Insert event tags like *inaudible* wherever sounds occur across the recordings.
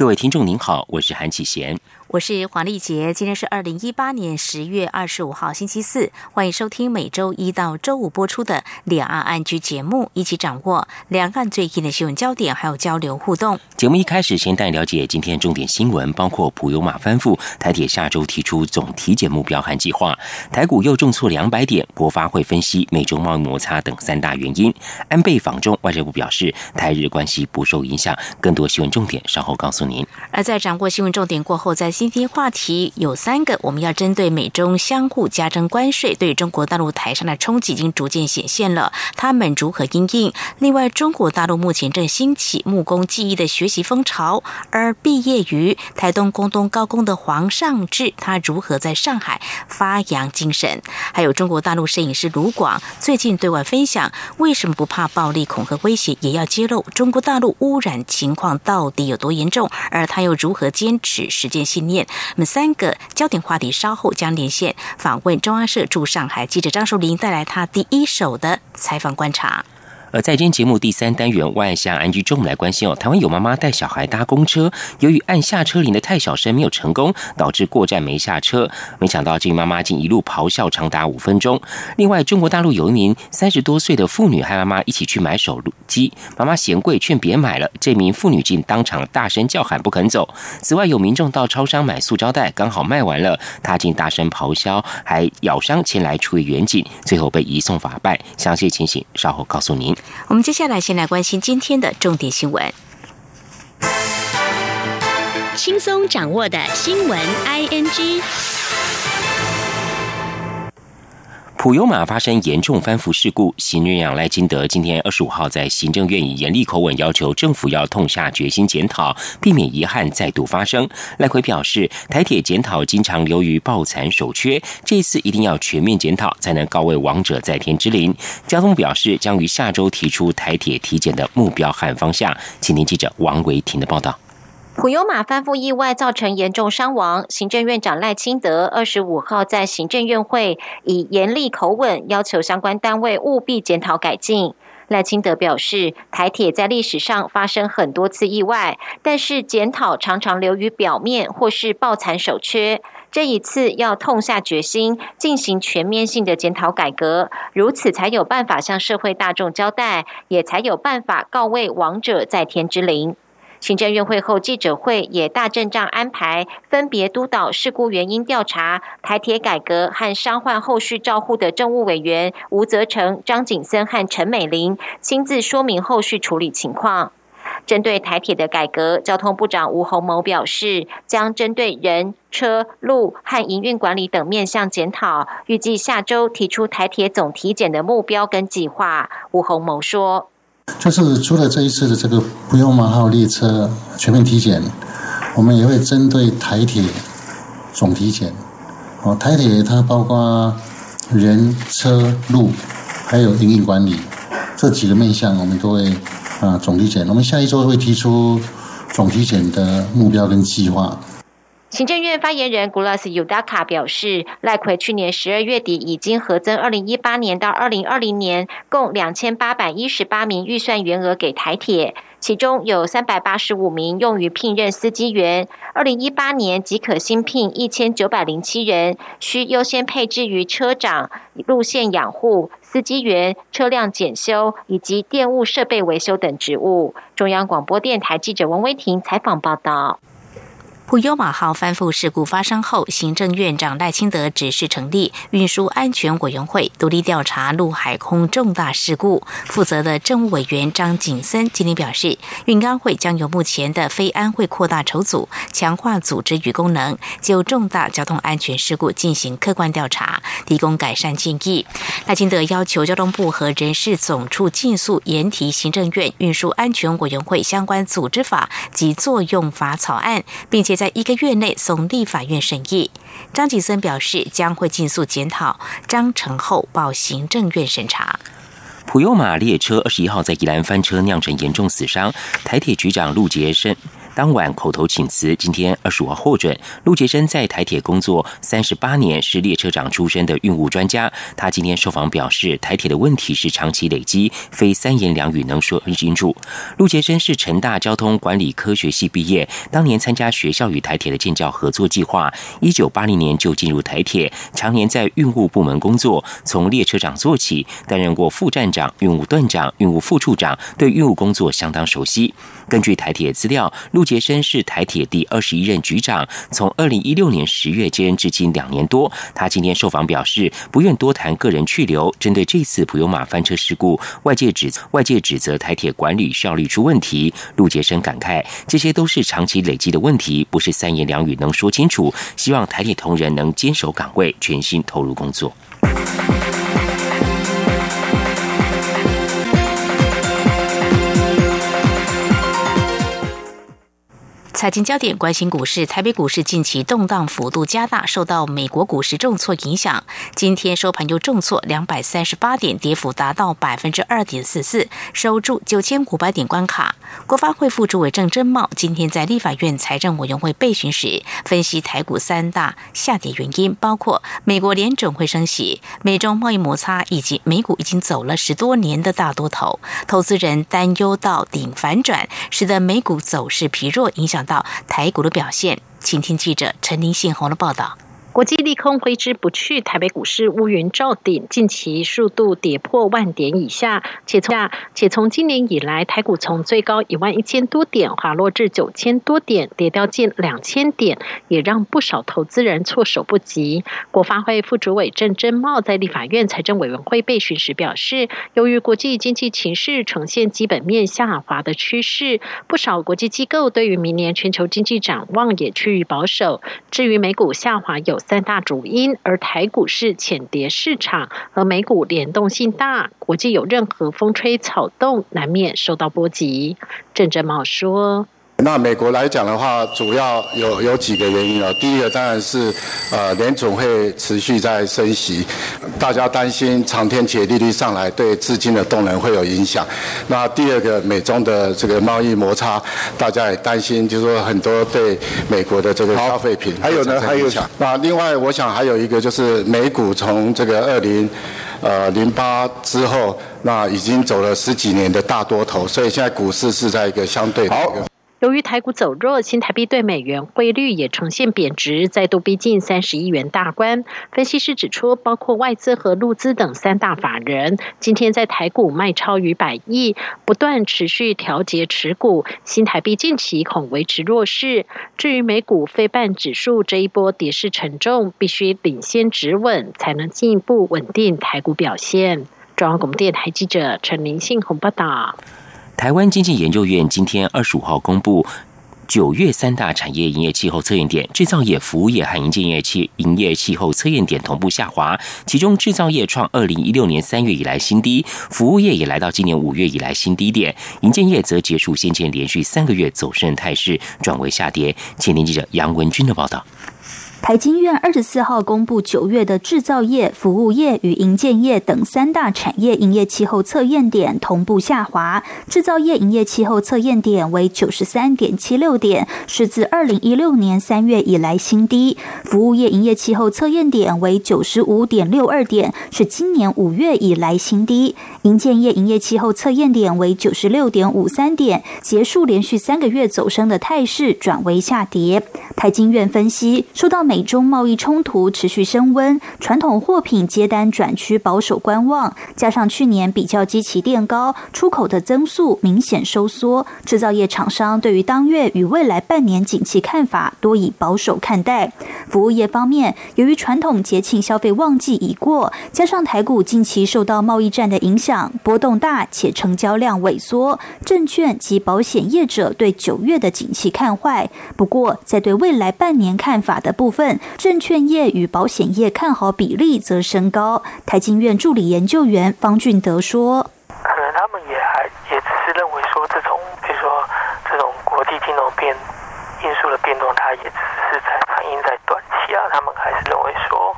各位听众您好，我是韩启贤。我是黄丽杰，今天是二零一八年十月二十五号星期四，欢迎收听每周一到周五播出的两岸安居节目，一起掌握两岸最近的新闻焦点，还有交流互动。节目一开始先带你了解今天重点新闻，包括普悠马翻覆，台铁下周提出总体检目标和计划，台股又重挫两百点，国发会分析美中贸易摩擦等三大原因。安倍访中，外交部表示台日关系不受影响。更多新闻重点稍后告诉而在掌握新闻重点过后，在今天话题有三个，我们要针对美中相互加征关税，对中国大陆台上的冲击已经逐渐显现了，他们如何应应？另外，中国大陆目前正兴起木工技艺的学习风潮，而毕业于台东工东高工的黄尚志，他如何在上海发扬精神？还有中国大陆摄影师卢广最近对外分享，为什么不怕暴力恐吓威胁，也要揭露中国大陆污染情况到底有多严重？而他又如何坚持实践信念？我们三个焦点话题稍后将连线访问中央社驻上海记者张淑玲，带来他第一手的采访观察。而在今天节目第三单元万象安居中，我们来关心哦。台湾有妈妈带小孩搭公车，由于按下车铃的太小声，没有成功，导致过站没下车。没想到这名妈妈竟一路咆哮长达五分钟。另外，中国大陆有一名三十多岁的妇女和妈妈一起去买手机，妈妈嫌贵，劝别买了。这名妇女竟当场大声叫喊不肯走。此外，有民众到超商买塑胶袋，刚好卖完了，她竟大声咆哮，还咬伤前来处理远景，最后被移送法办。详细情形稍后告诉您。我们接下来先来关心今天的重点新闻，轻松掌握的新闻 I N G。普悠马发生严重翻覆事故，行政院长赖金德今天二十五号在行政院以严厉口吻要求政府要痛下决心检讨，避免遗憾再度发生。赖奎表示，台铁检讨经常流于抱残守缺，这次一定要全面检讨，才能告慰亡者在天之灵。交通表示将于下周提出台铁体检的目标和方向。请听记者王维婷的报道。普悠马翻覆意外造成严重伤亡，行政院长赖清德二十五号在行政院会以严厉口吻要求相关单位务必检讨改进。赖清德表示，台铁在历史上发生很多次意外，但是检讨常常流于表面或是抱残守缺。这一次要痛下决心，进行全面性的检讨改革，如此才有办法向社会大众交代，也才有办法告慰亡者在天之灵。行政院会后记者会也大阵仗安排，分别督导事故原因调查、台铁改革和伤患后续照护的政务委员吴泽成、张景森和陈美玲亲自说明后续处理情况。针对台铁的改革，交通部长吴鸿谋表示，将针对人、车、路和营运管理等面向检讨，预计下周提出台铁总体检的目标跟计划。吴鸿谋说。就是除了这一次的这个不用马号列车全面体检，我们也会针对台铁总体检。哦，台铁它包括人、车、路，还有营运管理这几个面向，我们都会啊总体检。我们下一周会提出总体检的目标跟计划。行政院发言人 Gulas Udaka 表示，赖奎去年十二月底已经核增二零一八年到二零二零年共两千八百一十八名预算员额给台铁，其中有三百八十五名用于聘任司机员。二零一八年即可新聘一千九百零七人，需优先配置于车长、路线养护、司机员、车辆检修以及电务设备维修等职务。中央广播电台记者王威婷采访报道。普优马号翻覆事故发生后，行政院长赖清德指示成立运输安全委员会，独立调查陆海空重大事故。负责的政务委员张景森今天表示，运安会将由目前的非安会扩大筹组，强化组织与功能，就重大交通安全事故进行客观调查，提供改善建议。赖清德要求交通部和人事总处尽速研提行政院运输安全委员会相关组织法及作用法草案，并且。在一个月内送立法院审议，张景森表示将会尽速检讨，章程后报行政院审查。普悠马列车二十一号在宜兰翻车，酿成严重死伤。台铁局长陆杰生。当晚口头请辞，今天二十五号获准。陆杰生在台铁工作三十八年，是列车长出身的运务专家。他今天受访表示，台铁的问题是长期累积，非三言两语能说清楚。陆杰生是成大交通管理科学系毕业，当年参加学校与台铁的建教合作计划，一九八零年就进入台铁，常年在运务部门工作，从列车长做起，担任过副站长、运务段长、运务副处长，对运务工作相当熟悉。根据台铁资料，陆陆杰生是台铁第二十一任局长，从二零一六年十月接任至今两年多。他今天受访表示，不愿多谈个人去留。针对这次普悠马翻车事故，外界指外界指责台铁管理效率出问题。陆杰生感慨，这些都是长期累积的问题，不是三言两语能说清楚。希望台铁同仁能坚守岗位，全心投入工作。财经焦点关心股市，台北股市近期动荡幅度加大，受到美国股市重挫影响。今天收盘又重挫两百三十八点，跌幅达到百分之二点四四，收住九千五百点关卡。国发会副主委郑珍茂今天在立法院财政委员会备询时，分析台股三大下跌原因，包括美国联准会升息、美中贸易摩擦，以及美股已经走了十多年的大多头，投资人担忧到顶反转，使得美股走势疲弱，影响。到台股的表现，请听记者陈林信宏的报道。国际利空挥之不去，台北股市乌云罩顶，近期速度跌破万点以下，且从且从今年以来，台股从最高一万一千多点滑落至九千多点，跌掉近两千点，也让不少投资人措手不及。国发会副主委郑珍茂在立法院财政委员会备询时表示，由于国际经济情势呈现基本面下滑的趋势，不少国际机构对于明年全球经济展望也趋于保守。至于美股下滑有。三大主因，而台股市浅跌市场，和美股联动性大，国际有任何风吹草动，难免受到波及。郑振茂说。那美国来讲的话，主要有有几个原因啊。第一个当然是，呃，联总会持续在升息，大家担心长天期利率上来对资金的动能会有影响。那第二个，美中的这个贸易摩擦，大家也担心，就是说很多对美国的这个消费品还有呢，还有那另外，我想还有一个就是美股从这个二零呃零八之后，那已经走了十几年的大多头，所以现在股市是在一个相对好。由于台股走弱，新台币对美元汇率也呈现贬值，再度逼近三十亿元大关。分析师指出，包括外资和陆资等三大法人，今天在台股卖超逾百亿，不断持续调节持股，新台币近期恐维持弱势。至于美股非半指数这一波跌势沉重，必须领先止稳，才能进一步稳定台股表现。中央广播电台记者陈林信宏报道。台湾经济研究院今天二十五号公布九月三大产业营业气候测验点，制造业、服务业和营建业气营业气候测验点同步下滑。其中，制造业创二零一六年三月以来新低，服务业也来到今年五月以来新低点，营建业则结束先前连续三个月走升态势，转为下跌。前天记者杨文军的报道。台经院二十四号公布九月的制造业、服务业与营建业等三大产业营业气候测验点同步下滑。制造业营业气候测验点为九十三点七六点，是自二零一六年三月以来新低；服务业营业气候测验点为九十五点六二点，是今年五月以来新低；营建业营业气候测验点为九十六点五三点，结束连续三个月走升的态势，转为下跌。台经院分析，受到美中贸易冲突持续升温，传统货品接单转趋保守观望，加上去年比较基期垫高，出口的增速明显收缩，制造业厂商对于当月与未来半年景气看法多以保守看待。服务业方面，由于传统节庆消费旺季已过，加上台股近期受到贸易战的影响，波动大且成交量萎缩，证券及保险业者对九月的景气看坏。不过，在对未来半年看法的部分。证券业与保险业看好比例则升高。台经院助理研究员方俊德说：“可能他们也还也只是认为说，这种比如说这种国际金融变因素的变动，它也只是在反映在短期啊。他们还是认为说，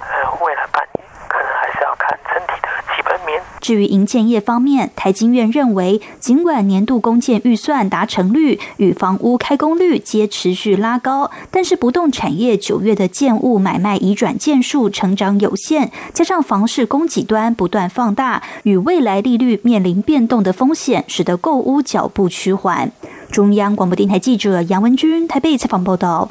呃，未来半年可能还是要看整体的基本面年。至于营建业方面，台经院认为，尽管年度公建预算达成率与房屋开工率皆持续拉高，但是不动产业九月的建物买卖移转件数成长有限，加上房市供给端不断放大，与未来利率面临变动的风险，使得购屋脚步趋缓。中央广播电台记者杨文君台北采访报道。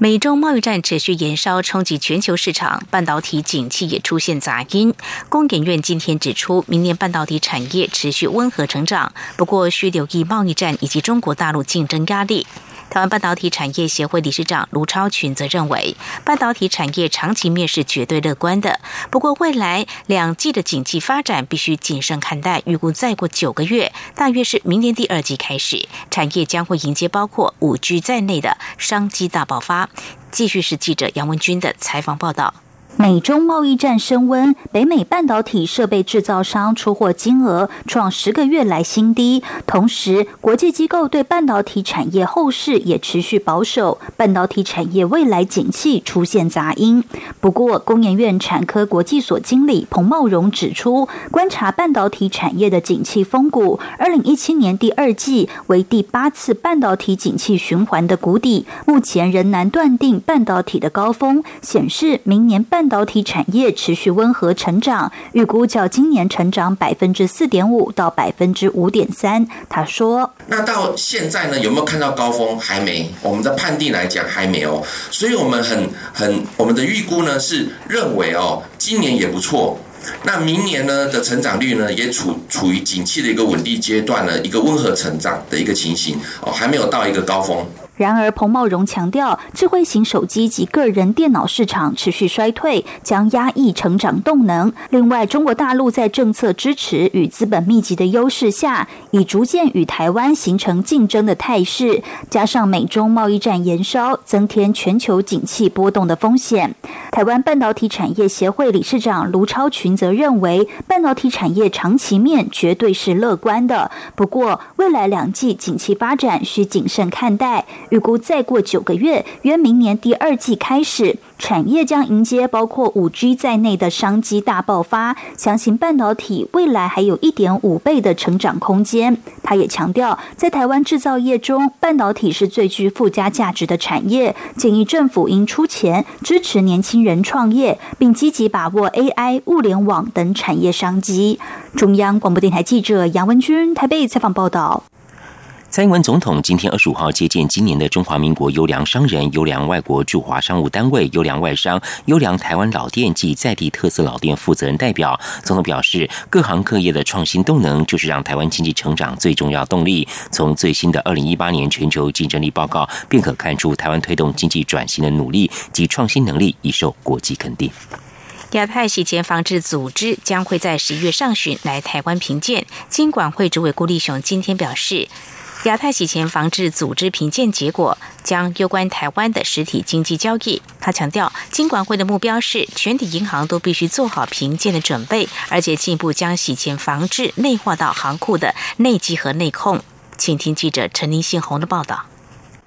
美中贸易战持续延烧，冲击全球市场，半导体景气也出现杂音。工研院今天指出，明年半导体产业持续温和成长，不过需留意贸易战以及中国大陆竞争压力。台湾半导体产业协会理事长卢超群则认为，半导体产业长期面是绝对乐观的。不过，未来两季的景气发展必须谨慎看待。预估再过九个月，大约是明年第二季开始，产业将会迎接包括五 G 在内的商机大爆发。继续是记者杨文军的采访报道。美中贸易战升温，北美半导体设备制造商出货金额创十个月来新低。同时，国际机构对半导体产业后市也持续保守，半导体产业未来景气出现杂音。不过，工研院产科国际所经理彭茂荣指出，观察半导体产业的景气风谷，二零一七年第二季为第八次半导体景气循环的谷底，目前仍难断定半导体的高峰，显示明年半。导体产业持续温和成长，预估较今年成长百分之四点五到百分之五点三。他说：“那到现在呢，有没有看到高峰？还没。我们的判定来讲还没有，所以我们很很我们的预估呢是认为哦，今年也不错。那明年呢的成长率呢也处处于景气的一个稳定阶段呢，一个温和成长的一个情形哦，还没有到一个高峰。”然而，彭茂荣强调，智慧型手机及个人电脑市场持续衰退，将压抑成长动能。另外，中国大陆在政策支持与资本密集的优势下，已逐渐与台湾形成竞争的态势。加上美中贸易战延烧，增添全球景气波动的风险。台湾半导体产业协会理事长卢超群则认为，半导体产业长期面绝对是乐观的。不过，未来两季景气发展需谨慎看待。预估再过九个月，约明年第二季开始，产业将迎接包括五 G 在内的商机大爆发。相信半导体未来还有一点五倍的成长空间。他也强调，在台湾制造业中，半导体是最具附加价值的产业，建议政府应出钱支持年轻人创业，并积极把握 AI、物联网等产业商机。中央广播电台记者杨文君台北采访报道。蔡英文总统今天二十五号接见今年的中华民国优良商人、优良外国驻华商务单位、优良外商、优良台湾老店及在地特色老店负责人代表。总统表示，各行各业的创新动能就是让台湾经济成长最重要动力。从最新的二零一八年全球竞争力报告便可看出，台湾推动经济转型的努力及创新能力已受国际肯定。亚太洗钱防治组织将会在十一月上旬来台湾评鉴。金管会主委郭立雄今天表示。亚太洗钱防治组织评鉴结果将攸关台湾的实体经济交易。他强调，金管会的目标是全体银行都必须做好评鉴的准备，而且进一步将洗钱防治内化到行库的内稽和内控。请听记者陈林信宏的报道。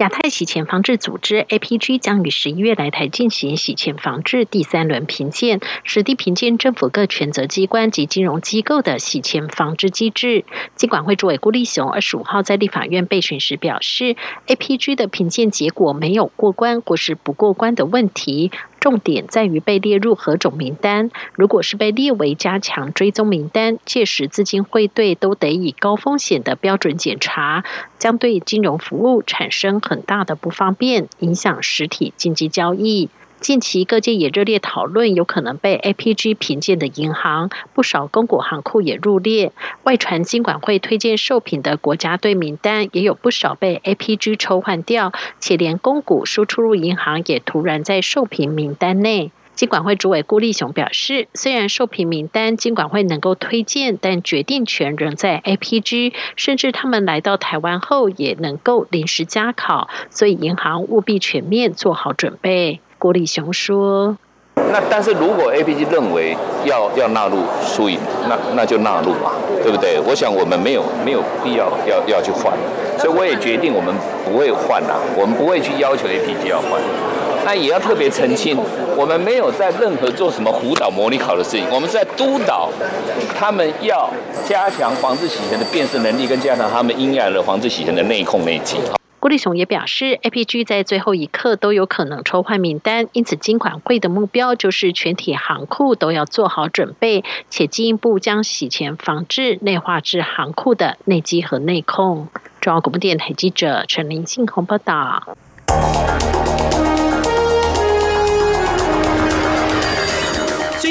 亚太洗钱防治组织 （APG） 将于十一月来台进行洗钱防治第三轮评鉴，实地评鉴政府各权责机关及金融机构的洗钱防治机制。金管会主委顾立雄二十五号在立法院备询时表示，APG 的评鉴结果没有过关或是不过关的问题。重点在于被列入何种名单。如果是被列为加强追踪名单，届时资金汇兑都得以高风险的标准检查，将对金融服务产生很大的不方便，影响实体经济交易。近期各界也热烈讨论有可能被 APG 评鉴的银行，不少公股行库也入列。外传金管会推荐受品的国家队名单，也有不少被 APG 抽换掉，且连公股输出入银行也突然在受评名单内。金管会主委郭立雄表示，虽然受评名单金管会能够推荐，但决定权仍在 APG，甚至他们来到台湾后也能够临时加考，所以银行务必全面做好准备。郭立雄说：“那但是如果 APG 认为要要纳入输赢，那那就纳入嘛，对不对？我想我们没有没有必要要要去换，所以我也决定我们不会换啦，我们不会去要求 APG 要换。那也要特别澄清，我们没有在任何做什么辅导模拟考的事情，我们在督导他们要加强防治洗钱的辨识能力，跟加强他们应该的防治洗钱的内控内技。郭立雄也表示，APG 在最后一刻都有可能抽换名单，因此金管会的目标就是全体航库都要做好准备，且进一步将洗钱防治内化至航库的内机和内控。中央广播电台记者陈林信宏报道。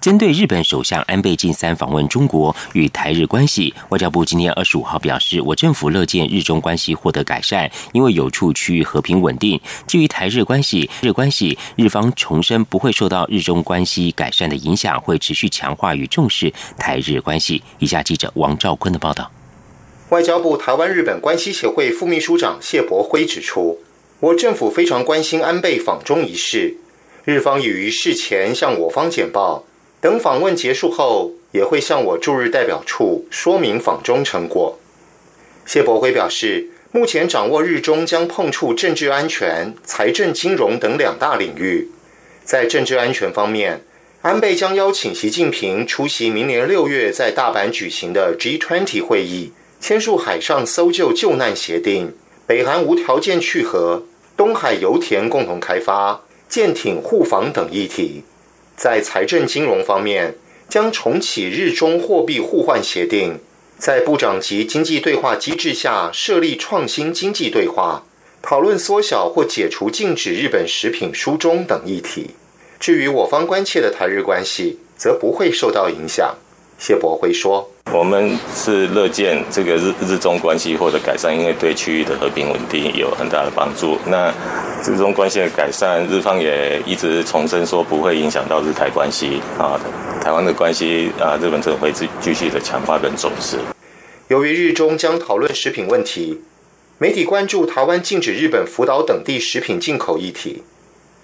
针对日本首相安倍晋三访问中国与台日关系，外交部今天二十五号表示，我政府乐见日中关系获得改善，因为有助区域和平稳定。至于台日关系，日关系日方重申不会受到日中关系改善的影响，会持续强化与重视台日关系。以下记者王兆坤的报道。外交部台湾日本关系协会副秘书长谢博辉指出，我政府非常关心安倍访中一事，日方已于事前向我方简报。等访问结束后，也会向我驻日代表处说明访中成果。谢博辉表示，目前掌握日中将碰触政治安全、财政金融等两大领域。在政治安全方面，安倍将邀请习近平出席明年六月在大阪举行的 G20 会议，签署海上搜救救难协定、北韩无条件去核、东海油田共同开发、舰艇护防等议题。在财政金融方面，将重启日中货币互换协定，在部长级经济对话机制下设立创新经济对话，讨论缩小或解除禁止日本食品书中等议题。至于我方关切的台日关系，则不会受到影响。谢博辉说。我们是乐见这个日日中关系或者改善，因为对区域的和平稳定有很大的帮助。那日中关系的改善，日方也一直重申说不会影响到日台关系啊，台湾的关系啊，日本政府会继继续的强化跟重视。由于日中将讨论食品问题，媒体关注台湾禁止日本福岛等地食品进口议题。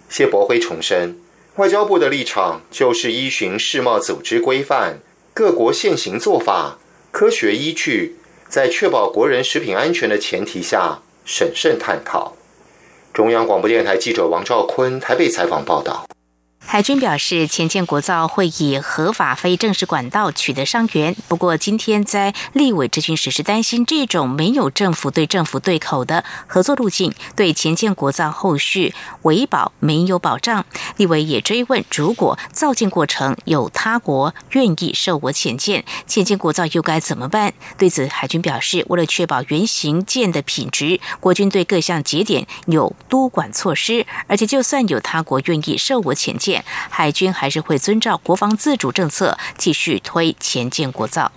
谢博辉重申，外交部的立场就是依循世贸组织规范。各国现行做法、科学依据，在确保国人食品安全的前提下，审慎探讨。中央广播电台记者王兆坤台北采访报道。海军表示，前建国造会以合法非正式管道取得伤员。不过，今天在立委质询时是担心这种没有政府对政府对口的合作路径，对前建国造后续维保没有保障。立委也追问，如果造舰过程有他国愿意受我潜舰，前建国造又该怎么办？对此，海军表示，为了确保原型舰的品质，国军对各项节点有督管措施，而且就算有他国愿意受我潜舰。海军还是会遵照国防自主政策，继续推前进国造。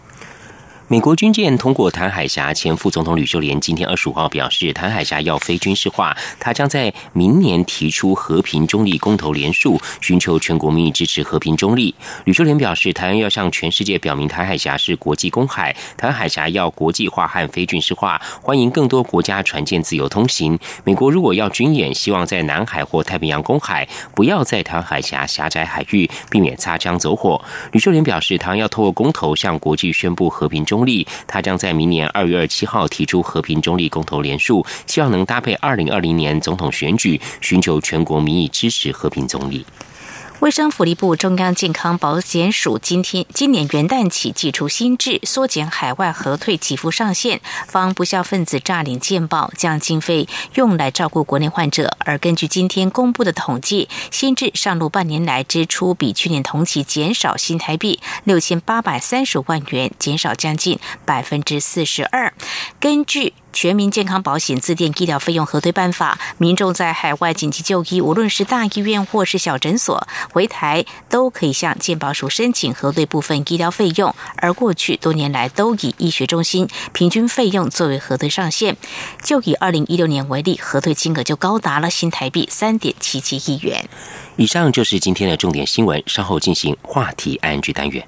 美国军舰通过台海峡，前副总统吕秀莲今天二十五号表示，台海峡要非军事化，他将在明年提出和平中立公投联署，寻求全国民意支持和平中立。吕秀莲表示，台湾要向全世界表明台海峡是国际公海，台海峡要国际化和非军事化，欢迎更多国家船舰自由通行。美国如果要军演，希望在南海或太平洋公海，不要在台海峡狭窄海域，避免擦枪走火。吕秀莲表示，台湾要透过公投向国际宣布和平中。中立，他将在明年二月二七号提出和平中立公投联署，希望能搭配二零二零年总统选举，寻求全国民意支持和平中立。卫生福利部中央健康保险署今天今年元旦起寄出新制，缩减海外核退给付上限，防不孝分子诈领健保，将经费用来照顾国内患者。而根据今天公布的统计，新制上路半年来支出比去年同期减少新台币六千八百三十万元，减少将近百分之四十二。根据全民健康保险自垫医疗费用核对办法，民众在海外紧急就医，无论是大医院或是小诊所，回台都可以向健保署申请核对部分医疗费用。而过去多年来都以医学中心平均费用作为核对上限。就以二零一六年为例，核对金额就高达了新台币三点七七亿元。以上就是今天的重点新闻，稍后进行话题安居单元。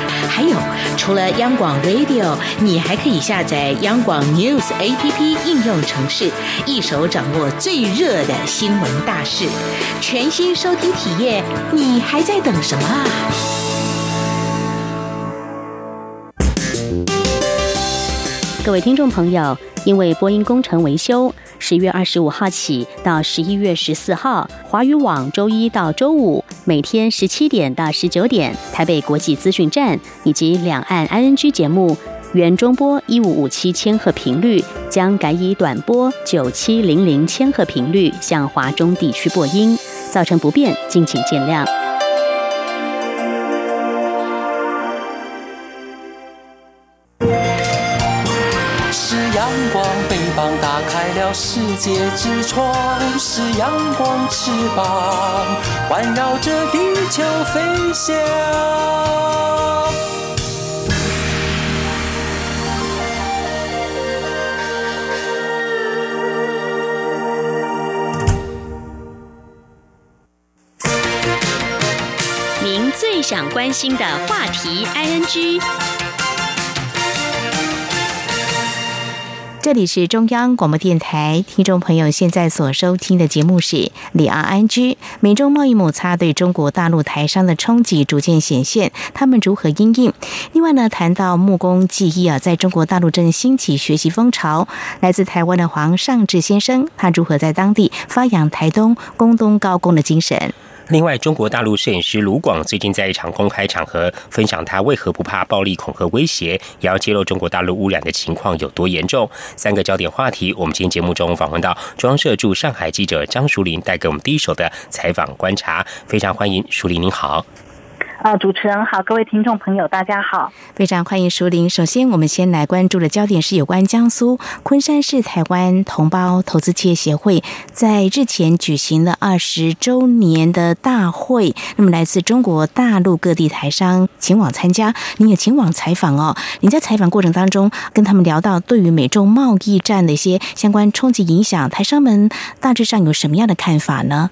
还有，除了央广 Radio，你还可以下载央广 News APP 应用程式，一手掌握最热的新闻大事，全新收听体验，你还在等什么啊？各位听众朋友，因为播音工程维修。十月二十五号起到十一月十四号，华语网周一到周五每天十七点到十九点，台北国际资讯站以及两岸 ING 节目原中波一五五七千赫频率将改以短波九七零零千赫频率向华中地区播音，造成不便，敬请见谅。世界之窗是阳光翅膀，环绕着地球飞翔。您最想关心的话题，ING。这里是中央广播电台，听众朋友现在所收听的节目是里昂安居。美中贸易摩擦对中国大陆台商的冲击逐渐显现，他们如何应应？另外呢，谈到木工技艺啊，在中国大陆正兴起学习风潮。来自台湾的黄尚志先生，他如何在当地发扬台东工东高工的精神？另外，中国大陆摄影师卢广最近在一场公开场合分享他为何不怕暴力恐吓威胁，也要揭露中国大陆污染的情况有多严重。三个焦点话题，我们今天节目中访问到中央社驻上海记者张淑玲，带给我们第一手的采访观察。非常欢迎淑玲，您好。呃，主持人好，各位听众朋友，大家好，非常欢迎淑玲。首先，我们先来关注的焦点是有关江苏昆山市台湾同胞投资企业协会在日前举行了二十周年的大会。那么，来自中国大陆各地台商前往参加，您也前往采访哦。您在采访过程当中跟他们聊到对于美中贸易战的一些相关冲击影响，台商们大致上有什么样的看法呢？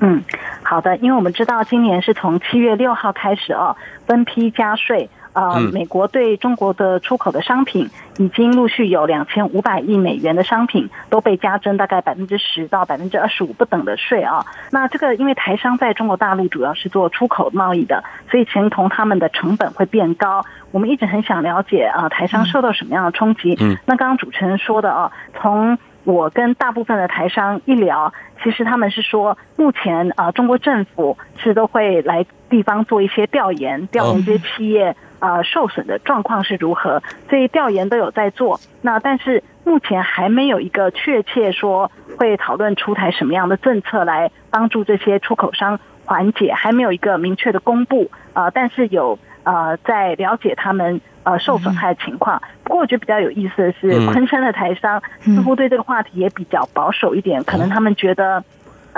嗯。好的，因为我们知道今年是从七月六号开始哦，分批加税。呃，美国对中国的出口的商品已经陆续有两千五百亿美元的商品都被加征大概百分之十到百分之二十五不等的税啊。那这个因为台商在中国大陆主要是做出口贸易的，所以钱同他们的成本会变高。我们一直很想了解啊，台商受到什么样的冲击？嗯，那刚刚主持人说的啊，从我跟大部分的台商一聊，其实他们是说，目前啊，中国政府是都会来地方做一些调研，调研这些企业啊受损的状况是如何，所以调研都有在做。那但是目前还没有一个确切说会讨论出台什么样的政策来帮助这些出口商缓解，还没有一个明确的公布啊。但是有呃在了解他们。呃，受损害的情况。不过，我觉得比较有意思的是，昆山的台商似乎对这个话题也比较保守一点，可能他们觉得。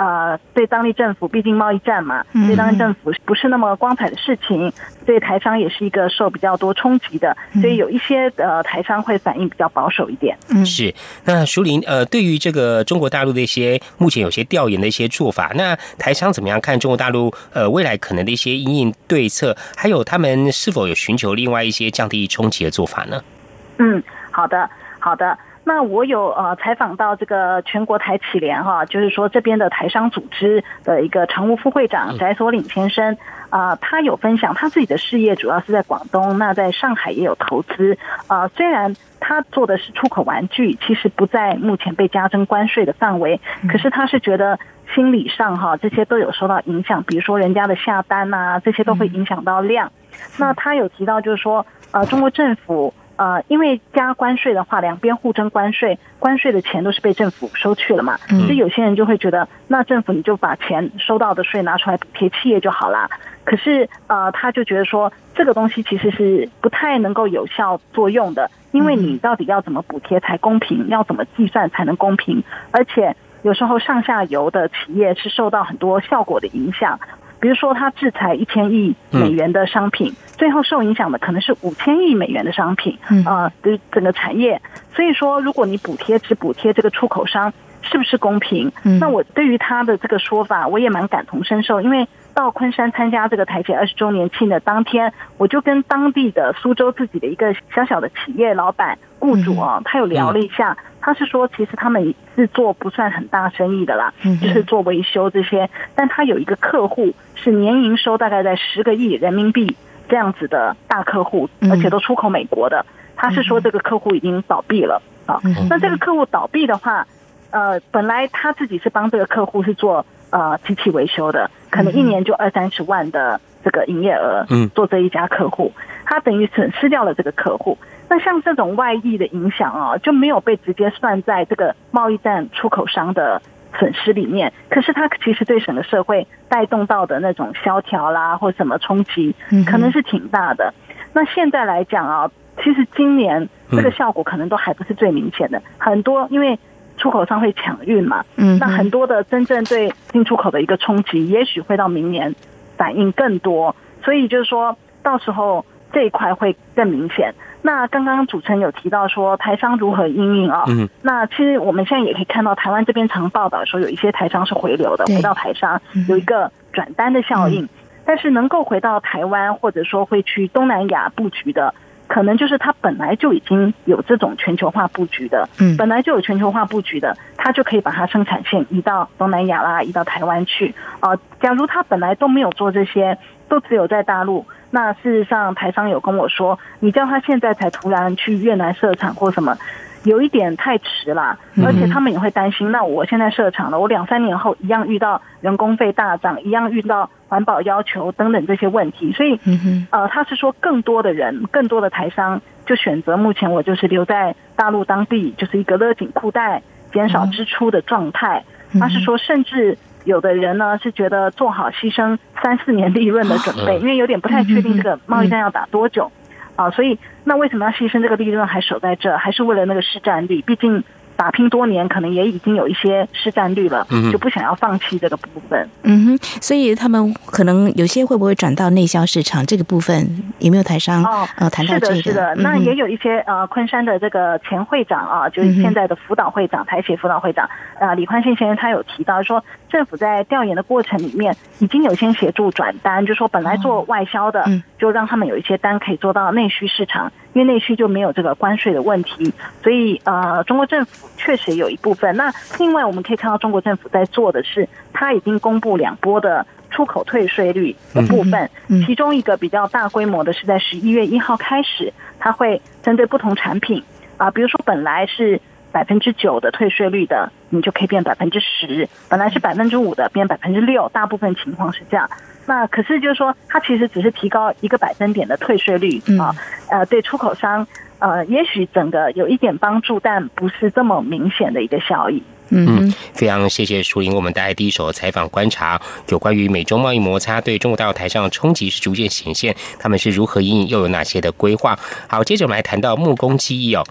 呃，对当地政府，毕竟贸易战嘛，对当地政府不是那么光彩的事情，对台商也是一个受比较多冲击的，所以有一些呃台商会反应比较保守一点。嗯，是。那淑林，呃，对于这个中国大陆的一些目前有些调研的一些做法，那台商怎么样看中国大陆呃未来可能的一些应应对策，还有他们是否有寻求另外一些降低冲击的做法呢？嗯，好的，好的。那我有呃采访到这个全国台企联哈，就是说这边的台商组织的一个常务副会长翟所领先生啊，他有分享他自己的事业主要是在广东，那在上海也有投资啊。虽然他做的是出口玩具，其实不在目前被加征关税的范围，可是他是觉得心理上哈这些都有受到影响，比如说人家的下单呐，这些都会影响到量。那他有提到就是说呃中国政府。呃，因为加关税的话，两边互征关税，关税的钱都是被政府收去了嘛，所以有些人就会觉得，那政府你就把钱收到的税拿出来补贴企业就好啦。可是呃，他就觉得说，这个东西其实是不太能够有效作用的，因为你到底要怎么补贴才公平，要怎么计算才能公平，而且有时候上下游的企业是受到很多效果的影响。比如说，他制裁一千亿美元的商品，最后受影响的可能是五千亿美元的商品，啊，的整个产业。所以说，如果你补贴只补贴这个出口商，是不是公平？那我对于他的这个说法，我也蛮感同身受，因为。到昆山参加这个台铁二十周年庆的当天，我就跟当地的苏州自己的一个小小的企业老板雇主啊，他有聊了一下，他是说其实他们是做不算很大生意的啦，就是做维修这些，但他有一个客户是年营收大概在十个亿人民币这样子的大客户，而且都出口美国的，他是说这个客户已经倒闭了啊，那这个客户倒闭的话，呃，本来他自己是帮这个客户是做。呃，机器维修的可能一年就二三十万的这个营业额，嗯，做这一家客户，他等于损失掉了这个客户。那像这种外溢的影响啊，就没有被直接算在这个贸易战出口商的损失里面。可是它其实对整个社会带动到的那种萧条啦，或什么冲击，可能是挺大的。那现在来讲啊，其实今年这个效果可能都还不是最明显的，很多因为。出口商会抢运嘛？嗯，那很多的真正对进出口的一个冲击，也许会到明年反应更多。所以就是说到时候这一块会更明显。那刚刚主持人有提到说台商如何应运啊？嗯，那其实我们现在也可以看到台湾这边常报道说有一些台商是回流的，回到台商有一个转单的效应。但是能够回到台湾或者说会去东南亚布局的。可能就是它本来就已经有这种全球化布局的，嗯，本来就有全球化布局的，它就可以把它生产线移到东南亚啦，移到台湾去。啊，假如它本来都没有做这些，都只有在大陆，那事实上台商有跟我说，你叫他现在才突然去越南设厂或什么。有一点太迟了，而且他们也会担心。那我现在设厂了，我两三年后一样遇到人工费大涨，一样遇到环保要求等等这些问题。所以，呃，他是说更多的人，更多的台商就选择目前我就是留在大陆当地，就是一个勒紧裤带、减少支出的状态。他是说，甚至有的人呢是觉得做好牺牲三四年利润的准备，因为有点不太确定这个贸易战要打多久啊，所以那为什么要牺牲这个利润还守在这？还是为了那个市占率？毕竟。打拼多年，可能也已经有一些市占率了，就不想要放弃这个部分。嗯哼，所以他们可能有些会不会转到内销市场这个部分，有没有台商哦？呃，谈到这个，是的，是的。那也有一些呃，昆山的这个前会长啊，就是现在的辅导会长，台协辅导会长啊，李宽信先生，他有提到说，政府在调研的过程里面，已经有先协助转单，就说本来做外销的，就让他们有一些单可以做到内需市场。因为内需就没有这个关税的问题，所以呃，中国政府确实有一部分。那另外我们可以看到，中国政府在做的是，它已经公布两波的出口退税率的部分，其中一个比较大规模的是在十一月一号开始，它会针对不同产品啊，比如说本来是百分之九的退税率的，你就可以变百分之十；本来是百分之五的，变百分之六。大部分情况是这样。那可是就是说，它其实只是提高一个百分点的退税率啊，呃，对出口商，呃，也许整个有一点帮助，但不是这么明显的一个效益。嗯，非常谢谢舒玲，我们带来第一手采访观察，有关于美中贸易摩擦对中国大陆台上的冲击是逐渐显现，他们是如何应又有哪些的规划？好，接着我们来谈到木工技艺哦。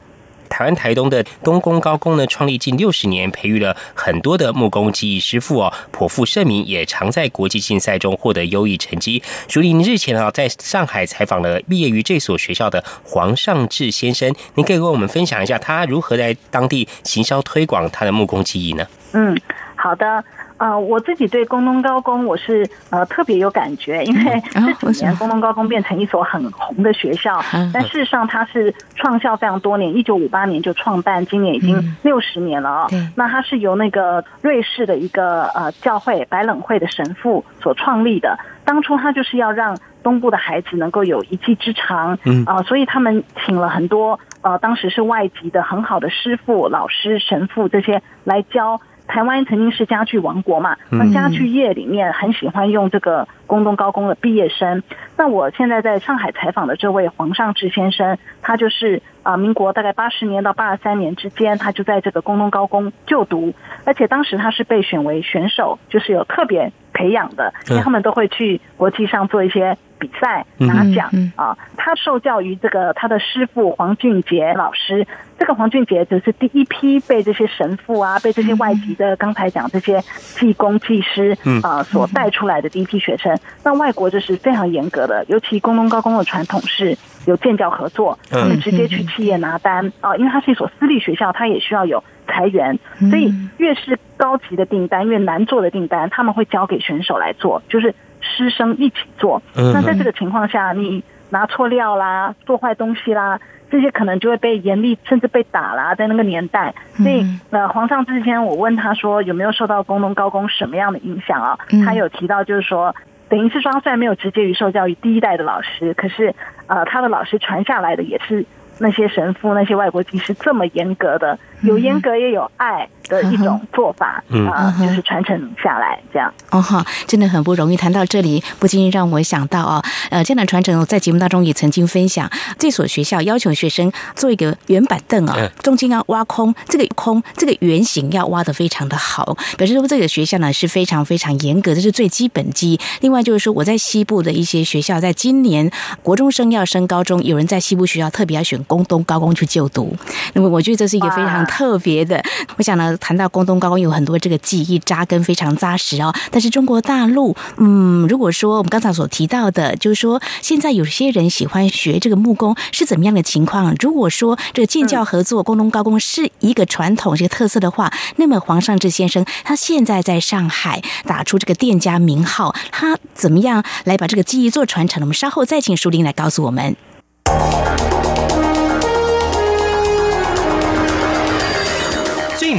台湾台东的东工高工呢，创立近六十年，培育了很多的木工技艺师傅哦，颇负盛名，也常在国际竞赛中获得优异成绩。竹林日前啊，在上海采访了毕业于这所学校的黄尚志先生，您可以跟我们分享一下他如何在当地行销推广他的木工技艺呢？嗯，好的。啊，我自己对工农高工我是呃特别有感觉，因为这几年工农高工变成一所很红的学校，但事实上它是创校非常多年，一九五八年就创办，今年已经六十年了啊。那它是由那个瑞士的一个呃教会白冷会的神父所创立的，当初他就是要让东部的孩子能够有一技之长，啊，所以他们请了很多呃当时是外籍的很好的师傅、老师、神父这些来教。台湾曾经是家具王国嘛，那家具业里面很喜欢用这个工东高工的毕业生。那我现在在上海采访的这位黄尚志先生，他就是啊，民国大概八十年到八十三年之间，他就在这个工农高工就读，而且当时他是被选为选手，就是有特别培养的，因为他们都会去国际上做一些。比赛拿奖啊！他受教于这个他的师傅黄俊杰老师。这个黄俊杰就是第一批被这些神父啊，被这些外籍的刚才讲这些技工技师啊所带出来的第一批学生。那外国就是非常严格的，尤其工农高工的传统是有建教合作，他们直接去企业拿单啊，因为它是一所私立学校，它也需要有裁员，所以越是高级的订单，越难做的订单，他们会交给选手来做，就是。师生一起做，那在这个情况下，你拿错料啦，做坏东西啦，这些可能就会被严厉，甚至被打啦。在那个年代，所以呃，皇上之前我问他说有没有受到工农高工什么样的影响啊？他有提到就是说，等于是说虽然没有直接于受教育第一代的老师，可是呃，他的老师传下来的也是那些神父、那些外国技师这么严格的，有严格也有爱。的一种做法啊，就是传承下来这样哦哈，真的很不容易。谈到这里，不禁让我想到哦，呃，这样的传承，我在节目当中也曾经分享。这所学校要求学生做一个圆板凳啊，中间要挖空，这个空这个圆形要挖的非常的好。表示说这个学校呢是非常非常严格，这是最基本基。另外就是说，我在西部的一些学校，在今年国中生要升高中，有人在西部学校特别要选工东高工去就读。那么我觉得这是一个非常特别的。我想呢。谈到广东高工有很多这个技艺扎根非常扎实哦，但是中国大陆，嗯，如果说我们刚才所提到的，就是说现在有些人喜欢学这个木工是怎么样的情况？如果说这个建教合作广东高工是一个传统这个特色的话，那么黄尚志先生他现在在上海打出这个店家名号，他怎么样来把这个技艺做传承？我们稍后再请淑玲来告诉我们。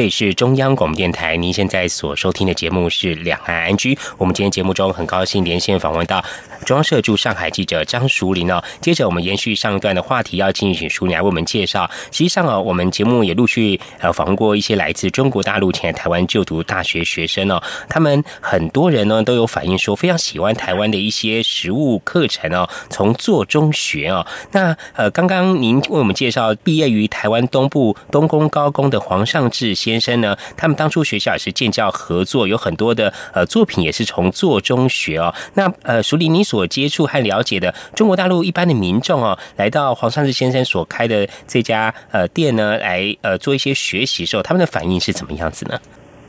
这里是中央广播电台，您现在所收听的节目是《两岸安居》。我们今天节目中很高兴连线访问到中央社驻上海记者张淑玲哦。接着我们延续上一段的话题，要进行淑玲来为我们介绍。实际上哦，我们节目也陆续呃访问过一些来自中国大陆前来台湾就读大学学生哦，他们很多人呢都有反映说非常喜欢台湾的一些实物课程哦，从做中学哦。那呃，刚刚您为我们介绍毕业于台湾东部东工高工的黄尚志。先先生呢？他们当初学校也是建教合作，有很多的呃作品也是从做中学哦。那呃，熟林，你所接触和了解的中国大陆一般的民众哦，来到黄尚志先生所开的这家呃店呢，来呃做一些学习时候，他们的反应是怎么样子呢？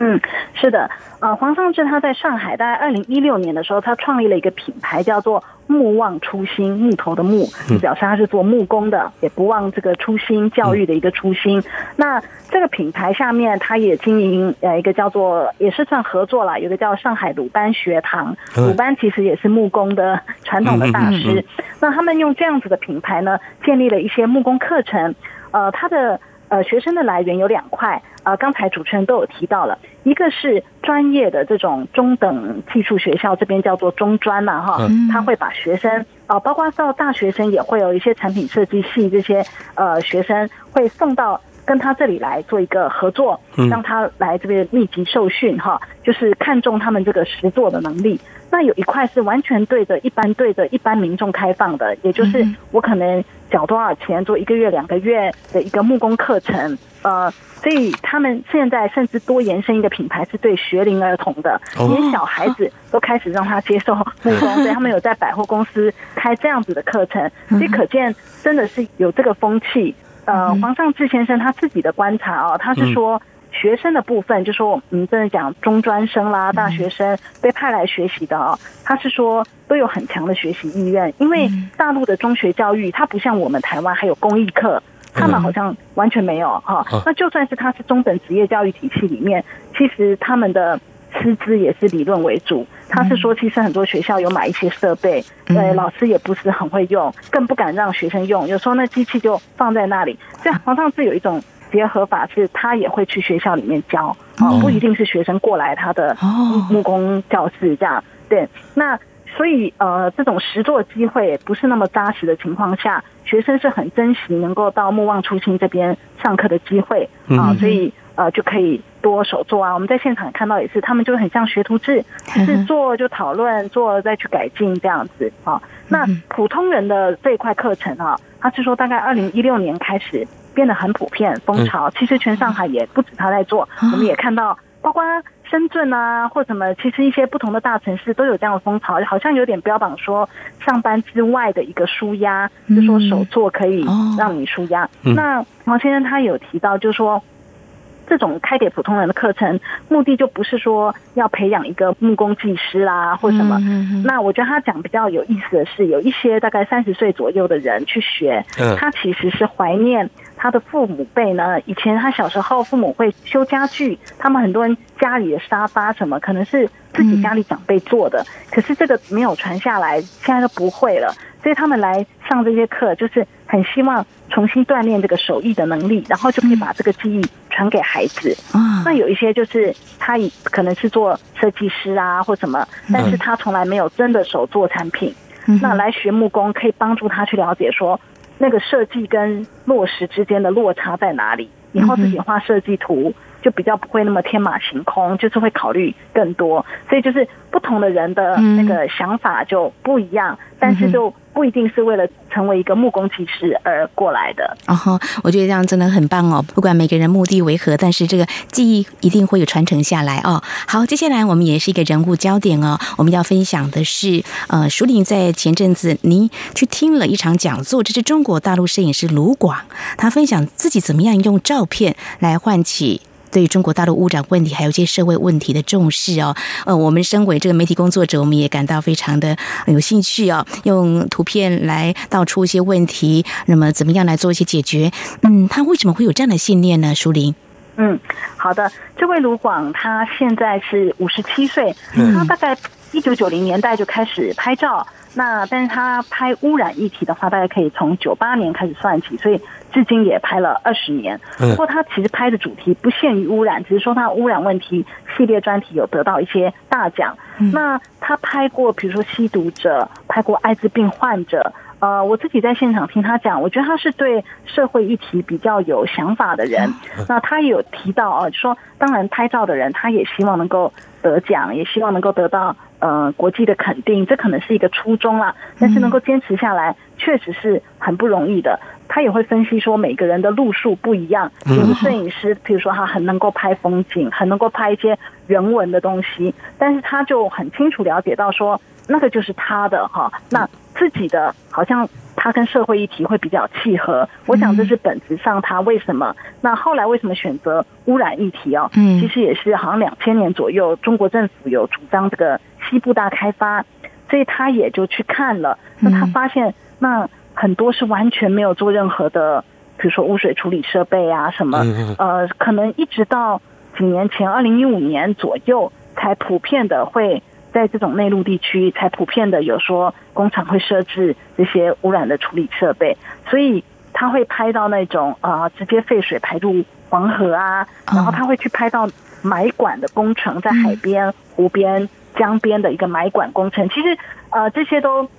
嗯，是的，呃，黄尚志他在上海，大概二零一六年的时候，他创立了一个品牌，叫做“木望初心”，木头的木，表示他是做木工的，也不忘这个初心教育的一个初心。那这个品牌下面，他也经营呃一个叫做，也是算合作了，有个叫上海鲁班学堂，鲁班其实也是木工的传统的大师。那他们用这样子的品牌呢，建立了一些木工课程，呃，他的。呃，学生的来源有两块啊，刚才主持人都有提到了，一个是专业的这种中等技术学校，这边叫做中专嘛，哈，他会把学生啊，包括到大学生也会有一些产品设计系这些呃学生会送到跟他这里来做一个合作，让他来这边密集受训哈，就是看重他们这个实作的能力。那有一块是完全对着一般对着一般民众开放的，也就是我可能。缴多少钱做一个月、两个月的一个木工课程？呃，所以他们现在甚至多延伸一个品牌，是对学龄儿童的，连小孩子 *laughs* 都开始让他接受木工，*laughs* 所以他们有在百货公司开这样子的课程。所以可见真的是有这个风气。呃，黄尚志先生他自己的观察哦，他是说。学生的部分，就说我们真的讲中专生啦，大学生被派来学习的啊，他是说都有很强的学习意愿，因为大陆的中学教育，它不像我们台湾还有公益课，他们好像完全没有哈。那就算是他是中等职业教育体系里面，其实他们的师资也是理论为主。他是说，其实很多学校有买一些设备，对老师也不是很会用，更不敢让学生用，有时候那机器就放在那里。这黄上是有一种。结合法是，他也会去学校里面教啊，不一定是学生过来他的木工教室这样。对，那所以呃，这种实作机会不是那么扎实的情况下，学生是很珍惜能够到木望初心这边上课的机会啊，所以呃就可以多手做啊。我们在现场看到也是，他们就很像学徒制，是做就讨论，做再去改进这样子啊。那普通人的这一块课程啊，他是说大概二零一六年开始。变得很普遍，风潮其实全上海也不止他在做，我们也看到，包括深圳啊或什么，其实一些不同的大城市都有这样的风潮，好像有点标榜说上班之外的一个舒压，就说手作可以让你舒压。那王先生他有提到，就是说。这种开给普通人的课程，目的就不是说要培养一个木工技师啦，或什么。那我觉得他讲比较有意思的是，有一些大概三十岁左右的人去学，他其实是怀念他的父母辈呢。以前他小时候父母会修家具，他们很多人家里的沙发什么，可能是自己家里长辈做的，可是这个没有传下来，现在都不会了。所以他们来上这些课，就是很希望重新锻炼这个手艺的能力，然后就可以把这个技艺。传给孩子啊，那有一些就是他可能是做设计师啊或什么，但是他从来没有真的手做产品。那来学木工可以帮助他去了解说，那个设计跟落实之间的落差在哪里以后自己画设计图。就比较不会那么天马行空，就是会考虑更多，所以就是不同的人的那个想法就不一样，但是就不一定是为了成为一个木工技师而过来的。哦吼，我觉得这样真的很棒哦！不管每个人目的为何，但是这个记忆一定会有传承下来哦。好，接下来我们也是一个人物焦点哦，我们要分享的是，呃，淑玲在前阵子您去听了一场讲座，这是中国大陆摄影师卢广，他分享自己怎么样用照片来唤起。对中国大陆污染问题，还有一些社会问题的重视哦，呃，我们身为这个媒体工作者，我们也感到非常的有兴趣哦，用图片来道出一些问题，那么怎么样来做一些解决？嗯，他为什么会有这样的信念呢？舒林，嗯，好的，这位卢广他现在是五十七岁，他大概一九九零年代就开始拍照，那但是他拍污染议题的话，大概可以从九八年开始算起，所以。至今也拍了二十年，不过他其实拍的主题不限于污染，只是说他污染问题系列专题有得到一些大奖。那他拍过，比如说吸毒者，拍过艾滋病患者。呃，我自己在现场听他讲，我觉得他是对社会议题比较有想法的人。那他也有提到啊，说当然拍照的人，他也希望能够得奖，也希望能够得到呃国际的肯定，这可能是一个初衷啦。但是能够坚持下来，确实是很不容易的。他也会分析说，每个人的路数不一样。比如摄影师，比如说他很能够拍风景，很能够拍一些人文的东西，但是他就很清楚了解到说，那个就是他的哈。那自己的好像他跟社会议题会比较契合。我想这是本质上他为什么。那后来为什么选择污染议题哦？嗯，其实也是好像两千年左右，中国政府有主张这个西部大开发，所以他也就去看了。那他发现那。很多是完全没有做任何的，比如说污水处理设备啊什么，呃，可能一直到几年前，二零一五年左右，才普遍的会在这种内陆地区才普遍的有说工厂会设置这些污染的处理设备，所以他会拍到那种啊直接废水排入黄河啊，然后他会去拍到埋管的工程，在海边、湖边、江边的一个埋管工程，其实呃这些都。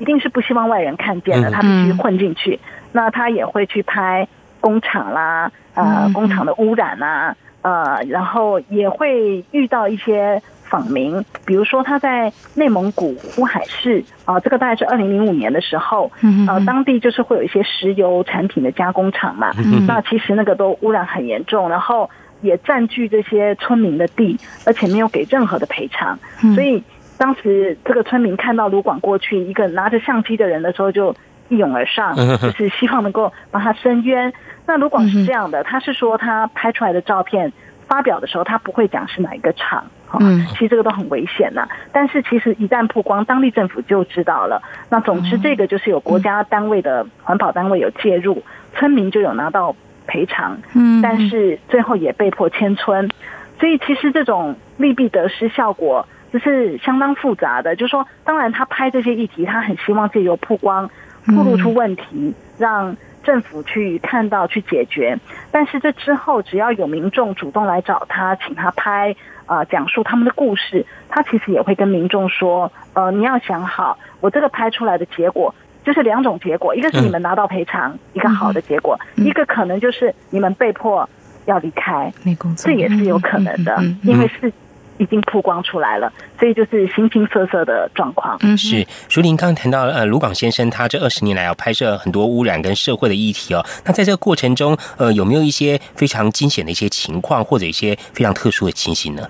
一定是不希望外人看见的，他必须混进去。那他也会去拍工厂啦，呃，工厂的污染啊，呃，然后也会遇到一些访民，比如说他在内蒙古乌海市啊，这个大概是二零零五年的时候，呃，当地就是会有一些石油产品的加工厂嘛，那其实那个都污染很严重，然后也占据这些村民的地，而且没有给任何的赔偿，所以。当时这个村民看到卢广过去，一个拿着相机的人的时候，就一涌而上，*laughs* 就是希望能够帮他伸冤。那卢广是这样的，他是说他拍出来的照片发表的时候，他不会讲是哪一个厂，嗯，其实这个都很危险呐。但是其实一旦曝光，当地政府就知道了。那总之，这个就是有国家单位的环保单位有介入，村民就有拿到赔偿，嗯，但是最后也被迫迁村。所以其实这种利弊得失效果。就是相当复杂的，就是说，当然他拍这些议题，他很希望借由曝光，暴露出问题，让政府去看到、去解决。但是这之后，只要有民众主动来找他，请他拍，啊，讲述他们的故事，他其实也会跟民众说，呃，你要想好，我这个拍出来的结果就是两种结果，一个是你们拿到赔偿，一个好的结果，一个可能就是你们被迫要离开，这也是有可能的，因为是。已经曝光出来了，所以就是形形色色的状况。嗯，是。淑玲刚刚谈到呃，卢广先生他这二十年来啊，拍摄很多污染跟社会的议题哦。那在这个过程中，呃，有没有一些非常惊险的一些情况，或者一些非常特殊的情形呢？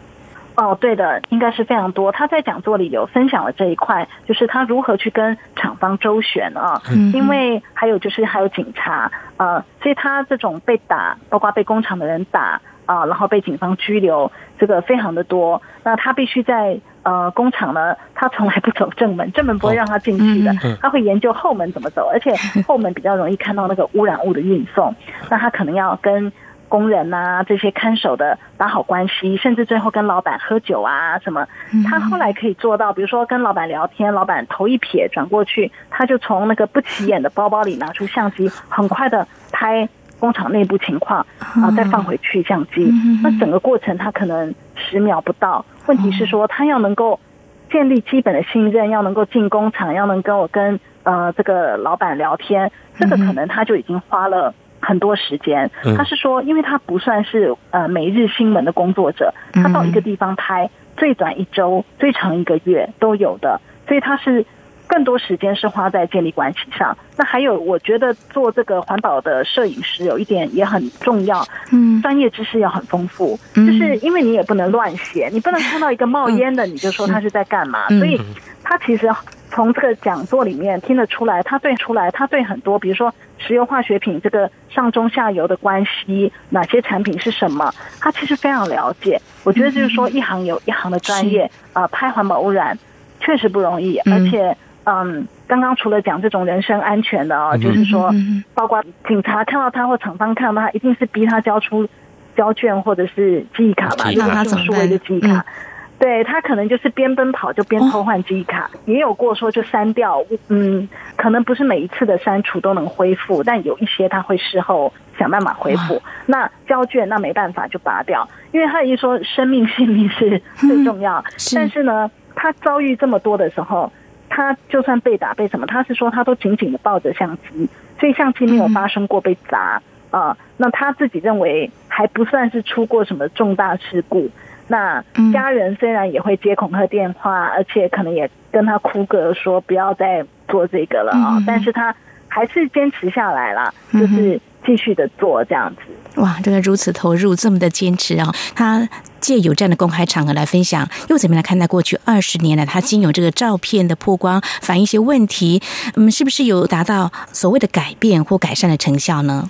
哦，对的，应该是非常多。他在讲座里有分享了这一块，就是他如何去跟厂方周旋啊。嗯。因为还有就是还有警察呃，所以他这种被打，包括被工厂的人打。啊，然后被警方拘留，这个非常的多。那他必须在呃工厂呢，他从来不走正门，正门不会让他进去的。他会研究后门怎么走，而且后门比较容易看到那个污染物的运送。那他可能要跟工人呐这些看守的打好关系，甚至最后跟老板喝酒啊什么。他后来可以做到，比如说跟老板聊天，老板头一撇转过去，他就从那个不起眼的包包里拿出相机，很快的拍。工厂内部情况，然后再放回去相机，那整个过程他可能十秒不到。问题是说，他要能够建立基本的信任，要能够进工厂，要能跟我跟呃这个老板聊天，这个可能他就已经花了很多时间。嗯他是说，因为他不算是呃每日新闻的工作者，他到一个地方拍，最短一周，最长一个月都有的，所以他是。更多时间是花在建立关系上。那还有，我觉得做这个环保的摄影师有一点也很重要，嗯，专业知识要很丰富，嗯。就是因为你也不能乱写，你不能看到一个冒烟的你就说他是在干嘛，嗯。所以他其实从这个讲座里面听得出来，他对出来，他对很多，比如说石油化学品这个上中下游的关系，哪些产品是什么，他其实非常了解。我觉得就是说，一行有一行的专业，啊，拍环保污染确实不容易，嗯。而且。嗯，刚刚除了讲这种人身安全的哦，就是说，包括警察看到他或厂方看到他，一定是逼他交出交卷或者是记忆卡嘛，那他就是数位的记忆卡。对他可能就是边奔跑就边偷换记忆卡，也有过说就删掉，嗯，可能不是每一次的删除都能恢复，但有一些他会事后想办法恢复。那交卷那没办法就拔掉，因为他一说生命性命是最重要，但是呢，他遭遇这么多的时候。他就算被打被什么，他是说他都紧紧的抱着相机，所以相机没有发生过被砸啊、呃。那他自己认为还不算是出过什么重大事故。那家人虽然也会接恐吓电话，而且可能也跟他哭个说不要再做这个了啊、但是他还是坚持下来了，就是继续的做这样子。哇，真的如此投入，这么的坚持啊！他借有这样的公开场合来分享，又怎么样来看待过去二十年来他经由这个照片的曝光，反映一些问题，嗯，是不是有达到所谓的改变或改善的成效呢？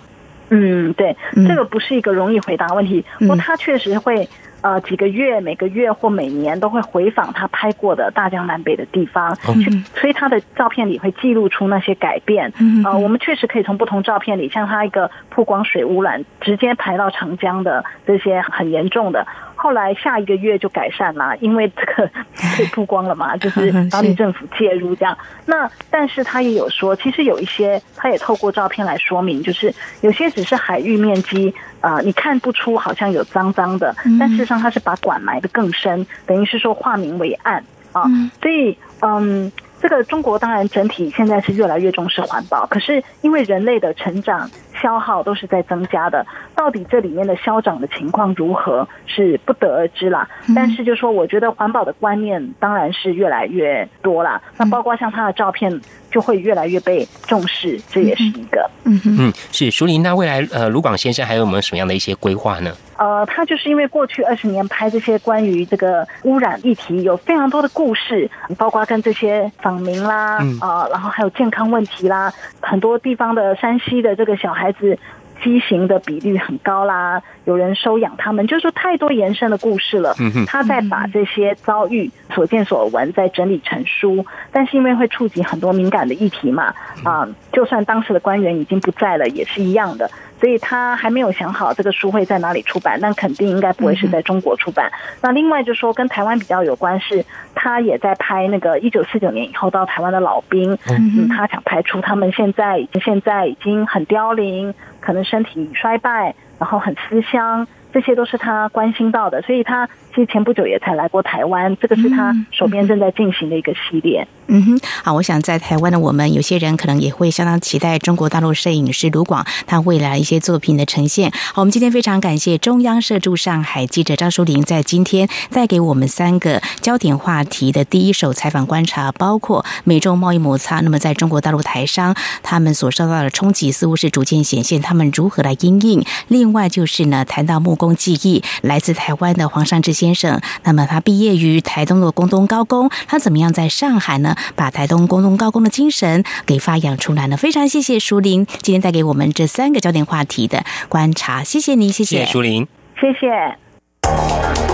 嗯，对，这个不是一个容易回答问题，不过他确实会。呃，几个月、每个月或每年都会回访他拍过的大江南北的地方，去，所以他的照片里会记录出那些改变。呃，我们确实可以从不同照片里，像他一个曝光水污染，直接排到长江的这些很严重的，后来下一个月就改善了，因为这个 *laughs* 被曝光了嘛，就是 *laughs* 当地政府介入这样。那但是他也有说，其实有一些他也透过照片来说明，就是有些只是海域面积。啊、呃，你看不出好像有脏脏的，但事实上它是把管埋得更深，等于是说化名为暗啊。所以，嗯，这个中国当然整体现在是越来越重视环保，可是因为人类的成长消耗都是在增加的，到底这里面的消长的情况如何是不得而知啦。但是就说，我觉得环保的观念当然是越来越多啦。那包括像他的照片。就会越来越被重视，这也是一个。嗯嗯，是淑玲。那未来呃，卢广先生还有没有什么样的一些规划呢？呃，他就是因为过去二十年拍这些关于这个污染议题，有非常多的故事，包括跟这些访民啦，嗯、呃，然后还有健康问题啦，很多地方的山西的这个小孩子。畸形的比率很高啦，有人收养他们，就是说太多延伸的故事了。他在把这些遭遇、所见所闻再整理成书，但是因为会触及很多敏感的议题嘛，啊，就算当时的官员已经不在了，也是一样的。所以他还没有想好这个书会在哪里出版，但肯定应该不会是在中国出版。那另外就说跟台湾比较有关是，他也在拍那个一九四九年以后到台湾的老兵，嗯，他想拍出他们现在已经现在已经很凋零，可能身体衰败，然后很思乡。这些都是他关心到的，所以他其实前不久也才来过台湾，这个是他手边正在进行的一个系列。嗯哼，好，我想在台湾的我们有些人可能也会相当期待中国大陆摄影师卢广他未来一些作品的呈现。好，我们今天非常感谢中央社驻上海记者张淑玲在今天带给我们三个焦点话题的第一手采访观察，包括美中贸易摩擦，那么在中国大陆台商他们所受到的冲击似乎是逐渐显现，他们如何来应应？另外就是呢，谈到木工技艺，来自台湾的黄尚志先生，那么他毕业于台东的工东高工，他怎么样在上海呢？把台东工东高工的精神给发扬出来呢？非常谢谢舒林今天带给我们这三个焦点话题的观察，谢谢你，谢谢舒林，谢谢。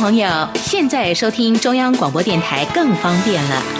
朋友，现在收听中央广播电台更方便了。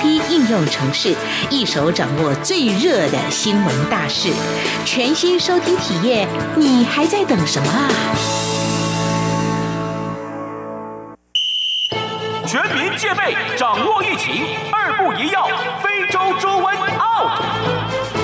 应用城市，一手掌握最热的新闻大事。全新收听体验，你还在等什么啊？全民戒备，掌握疫情，二不一要，非洲猪瘟哦。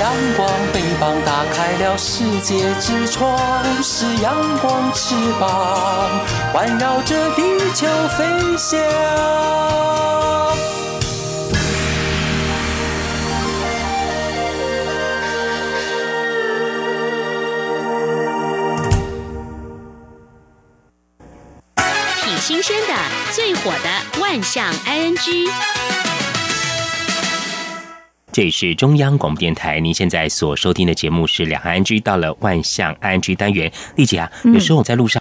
阳光，翅膀打开了世界之窗；是阳光，翅膀环绕着地球飞翔。挺新鲜的，最火的万象 ING。这里是中央广播电台，您现在所收听的节目是两岸 ING，到了万象 ING 单元。丽姐啊，有时候我在路上，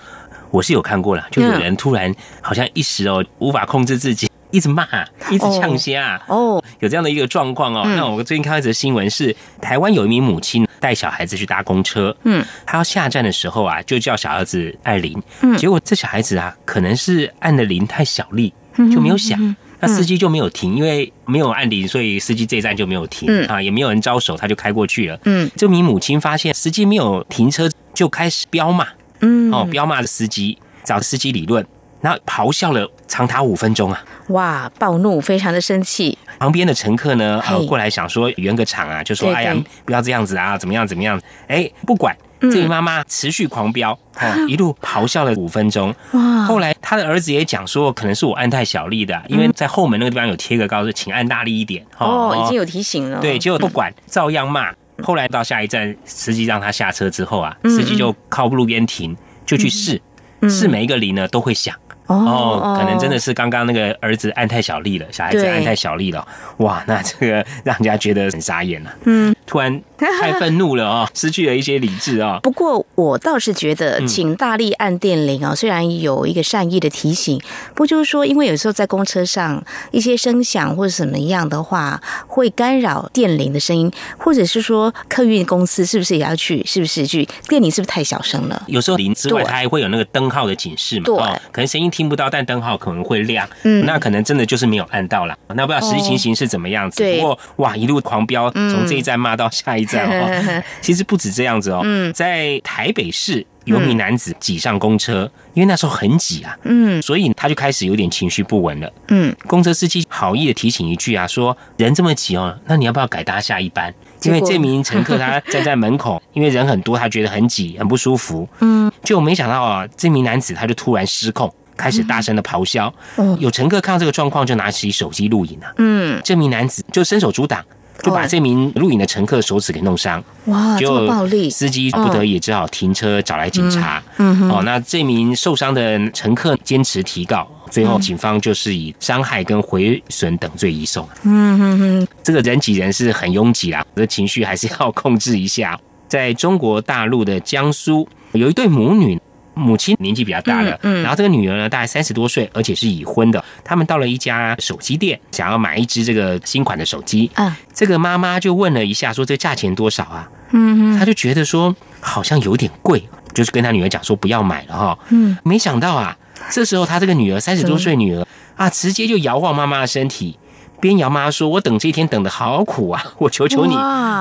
我是有看过了，就有人突然好像一时哦无法控制自己，一直骂，一直呛虾。哦，有这样的一个状况哦。那我最近看到一则新闻是，台湾有一名母亲带小孩子去搭公车，嗯，他要下站的时候啊，就叫小儿子按铃，嗯，结果这小孩子啊，可能是按的铃太小力，就没有响。那司机就没有停，因为没有按铃，所以司机这一站就没有停啊，也没有人招手，他就开过去了。嗯，这名母亲发现司机没有停车，就开始飙骂，嗯，哦，飙骂的司机，找司机理论，然后咆哮了长达五分钟啊！哇，暴怒，非常的生气。旁边的乘客呢，呃，过来想说圆个场啊，就说：“哎呀，不要这样子啊，怎么样怎么样？”哎，不管。这位妈妈持续狂飙，哦，一路咆哮了五分钟。哇！后来他的儿子也讲说，可能是我按太小力的，因为在后门那个地方有贴个告示，请按大力一点。哦，已经有提醒了。对，结果不管，照样骂。后来到下一站，司机让他下车之后啊，司机就靠路边停，就去试，试每一个铃呢都会响。哦，可能真的是刚刚那个儿子按太小力了，小孩子按太小力了。哇，那这个让人家觉得很傻眼了。嗯，突然。太愤怒了啊，*laughs* 失去了一些理智啊。不过我倒是觉得，请大力按电铃啊，虽然有一个善意的提醒，不就是说，因为有时候在公车上一些声响或者什么样的话，会干扰电铃的声音，或者是说客运公司是不是也要去？是不是去电铃是不是太小声了？有时候铃之外，它还会有那个灯号的警示嘛？对，可能声音听不到，但灯号可能会亮。嗯，那可能真的就是没有按到了。那不知道实际情形是怎么样子？不过哇，一路狂飙，从这一站骂到下一站哦。*laughs* 其实不止这样子哦，在台北市有名男子挤上公车，因为那时候很挤啊，嗯，所以他就开始有点情绪不稳了，嗯，公车司机好意的提醒一句啊，说人这么挤哦，那你要不要改搭下一班？因为这名乘客他站在门口，*laughs* 因为人很多，他觉得很挤，很不舒服，嗯，就没想到啊，这名男子他就突然失控，开始大声的咆哮，有乘客看到这个状况，就拿起手机录影了，嗯，这名男子就伸手阻挡。就把这名录影的乘客手指给弄伤，哇！就暴力，司机不得已只好停车找来警察。嗯，哦，那这名受伤的乘客坚持提告，最后警方就是以伤害跟毁损等罪移送。嗯哼哼，这个人挤人是很拥挤啊，的情绪还是要控制一下。在中国大陆的江苏，有一对母女。母亲年纪比较大了，嗯嗯然后这个女儿呢大概三十多岁，而且是已婚的。他们到了一家手机店，想要买一只这个新款的手机。啊，这个妈妈就问了一下，说这价钱多少啊？嗯她就觉得说好像有点贵，就是跟她女儿讲说不要买了哈。嗯，没想到啊，这时候她这个女儿三十多岁女儿啊，直接就摇晃妈妈的身体。边瑶妈妈说：“我等这一天等的好苦啊！*laughs* 我求求你，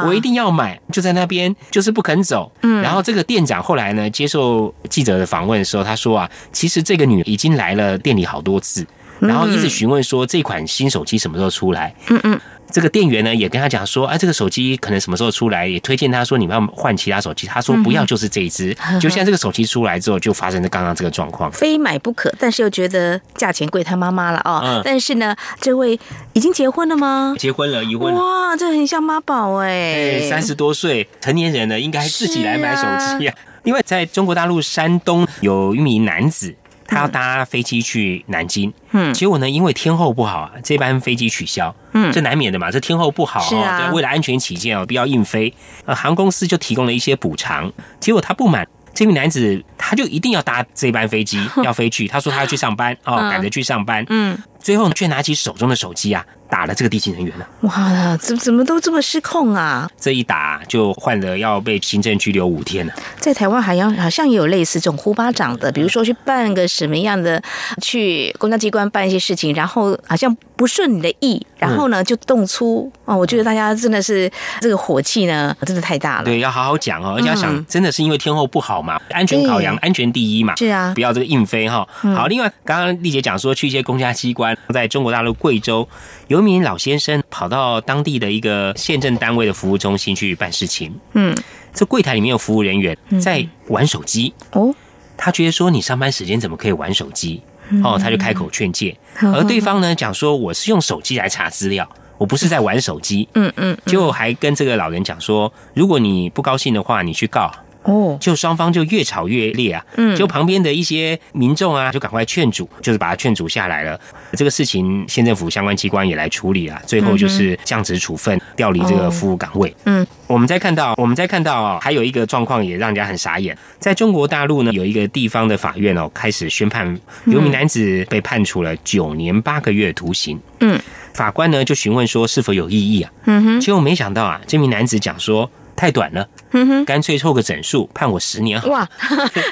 我一定要买。”就在那边就是不肯走。嗯然后这个店长后来呢，接受记者的访问的时候，他说啊，其实这个女已经来了店里好多次，然后一直询问说这款新手机什么时候出来。嗯嗯，这个店员呢也跟他讲说，哎、这个手机可能什么时候出来，也推荐他说你们要换其他手机。他说不要，就是这一只。就现在这个手机出来之后，就发生了刚刚这个状况。非买不可，但是又觉得价钱贵他妈妈了哦。嗯但是呢，这位已经结婚了吗？结婚了，已婚了。哇，这很像妈宝哎哎，，三十多岁成年人了，应该自己来买手机啊。另外，在中国大陆山东有一名男子，他要搭飞机去南京，嗯。结果呢，因为天候不好啊，这班飞机取消，嗯。这难免的嘛，这天候不好哦，是啊。对为了安全起见哦，不要硬飞，呃，航空公司就提供了一些补偿，结果他不满。这名男子他就一定要搭这班飞机 *laughs* 要飞去，他说他要去上班哦，嗯。赶着去上班，嗯，最后却拿起手中的手机啊，打了这个地勤人员了。哇，怎怎么都这么失控啊？这一打就换了要被行政拘留五天了。在台湾好像好像也有类似这种呼巴掌的，比如说去办个什么样的，去公家机关办一些事情，然后好像不顺你的意，然后呢就动粗啊、哦！我觉得大家真的是这个火气呢，真的太大了。对，要好好讲哦，而且要想嗯，真的是因为天候不好嘛，安全考量，安全第一嘛，是啊。不要这个硬飞哈。嗯。好，另外刚刚丽姐讲说，去一些公家机关，在中国大陆贵州，有一名老先生跑到当地的一个县政单位的服务中心去办事情，嗯，这柜台里面有服务人员嗯。在玩手机，哦，他觉得说你上班时间怎么可以玩手机？嗯哦，他就开口劝诫，而对方呢讲说我是用手机来查资料，我不是在玩手机。嗯嗯，结果还跟这个老人讲说，如果你不高兴的话，你去告。哦，就双方就越吵越烈啊，嗯就旁边的一些民众啊，就赶快劝阻，就是把他劝阻下来了。这个事情，县政府相关机关也来处理了，最后就是降职处分，调离这个服务岗位。嗯，我们再看到，我们再看到啊，还有一个状况也让人家很傻眼，在中国大陆呢，有一个地方的法院哦，开始宣判有一名男子被判处了九年八个月徒刑。嗯，法官呢就询问说是否有异议啊？嗯哼，结果没想到啊，这名男子讲说太短了，嗯哼，干脆凑个整数，判我十年好。哇，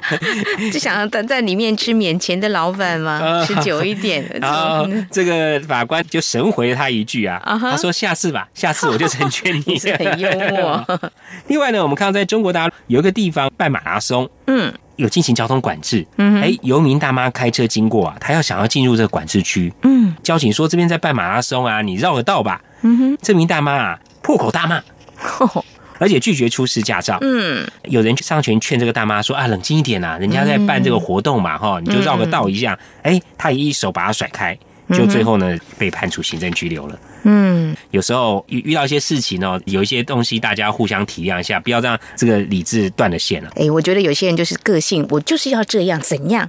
*laughs* 就想要等在里面吃免钱的老板吗？呃吃久一点。*laughs* 然后这个法官就神回了他一句啊，*laughs* 他说下次吧，下次我就成全你。是很幽默。另外呢，我们看到在中国大陆有一个地方办马拉松，嗯有进行交通管制。嗯哼哎，有一名大妈开车经过啊，她要想要进入这个管制区，嗯交警说这边在办马拉松啊，你绕个道吧。嗯哼，这名大妈啊，破口大骂，而且拒绝出示驾照。嗯有人上前劝这个大妈说啊，冷静一点啊，人家在办这个活动嘛，哈、你就绕个道一下。哎、她也一手把他甩开，就最后呢被判处行政拘留了。嗯，有时候遇遇到一些事情哦，有一些东西大家互相体谅一下，不要让这个理智断了线了。哎，我觉得有些人就是个性，我就是要这样，怎样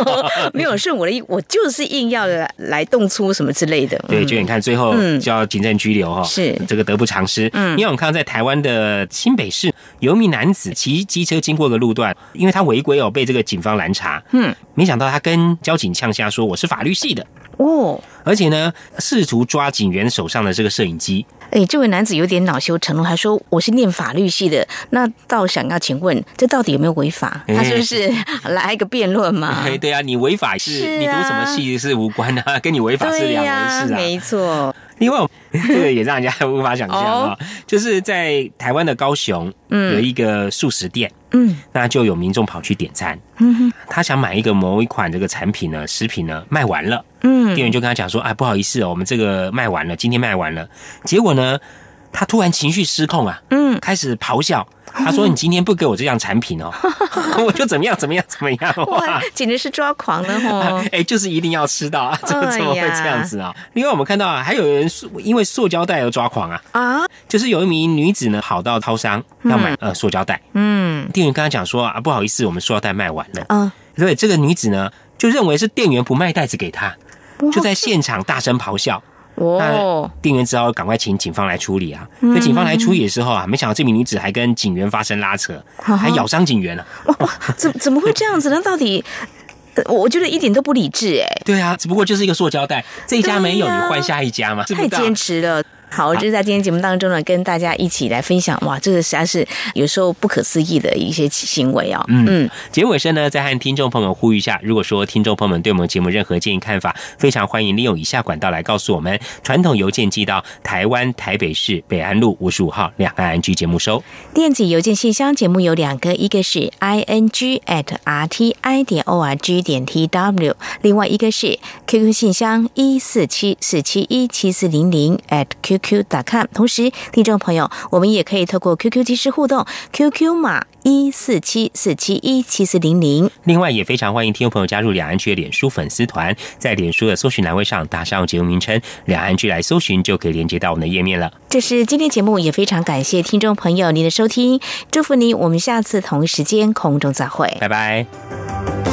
*laughs* 没有顺我的意，我就是硬要来来动粗什么之类的。对，就你看最后嗯就要行政拘留哈、是这个得不偿失。嗯因为我们看到在台湾的新北市有一名男子骑机车经过个路段，因为他违规哦，被这个警方拦查。嗯，没想到他跟交警呛下说我是法律系的，哦，而且呢试图抓警员手上的这个摄影机。哎，这位男子有点恼羞成怒，还说我是念法律系的，那倒想要请问，这到底有没有违法？哎他是不是 *laughs* 来一个辩论嘛？哎，对啊，你违法是是啊你读什么系是无关的、啊，跟你违法是两、回事啊。没错。另外，*laughs* 这个也让人家无法想象啊、哦。就是在台湾的高雄，嗯。有一个素食店，嗯。那就有民众跑去点餐，他想买一个某一款这个产品呢，食品呢卖完了，嗯。店员就跟他讲说，哎，不好意思哦，我们这个卖完了，今天卖完了。结果呢，他突然情绪失控啊，嗯，开始咆哮。他说：“你今天不给我这样产品哦，*laughs* *laughs* 我就怎么样怎么样怎么样。”哇，简直是抓狂了哦！*laughs* 哎，就是一定要吃到啊！怎么怎么会这样子啊？另外，我们看到啊，还有人因为塑胶袋而抓狂啊，啊，就是有一名女子呢跑到超商要买呃塑胶袋，嗯店员跟她讲说啊，不好意思，我们塑料袋卖完了。嗯，对，这个女子呢就认为是店员不卖袋子给她，就在现场大声咆哮。哦，店员只好赶快请警方来处理啊。那警方来处理的时候啊，没想到这名女子还跟警员发生拉扯，还咬伤警员了。哇，怎怎么会这样子呢？到底？我觉得一点都不理智哎。对啊，只不过就是一个塑胶袋，这一家没有，你换下一家嘛。太坚持了。好，就是在今天节目当中呢，跟大家一起来分享。哇，这个实在是有时候不可思议的一些行为哦。嗯，节目尾声呢，再和听众朋友们呼吁一下：如果说听众朋友们对我们节目任何建议看法，非常欢迎利用以下管道来告诉我们。传统邮件寄到台湾台北市北安路五十五号两岸 NG 节目收。电子邮件信箱节目有两个，一个是 i n g at r t i 点 o r g 点 t w，另外一个是 QQ 信箱一四七四七一七四零零 at q。Q 打看，同时听众朋友，我们也可以透过 QQ 即时互动，QQ 码一四七四七一七四零零。另外，也非常欢迎听众朋友加入两岸区的脸书粉丝团，在脸书的搜寻栏位上打上节目名称“两岸区”来搜寻，就可以连接到我们的页面了。这是今天节目，也非常感谢听众朋友您的收听，祝福您，我们下次同一时间空中再会，拜拜。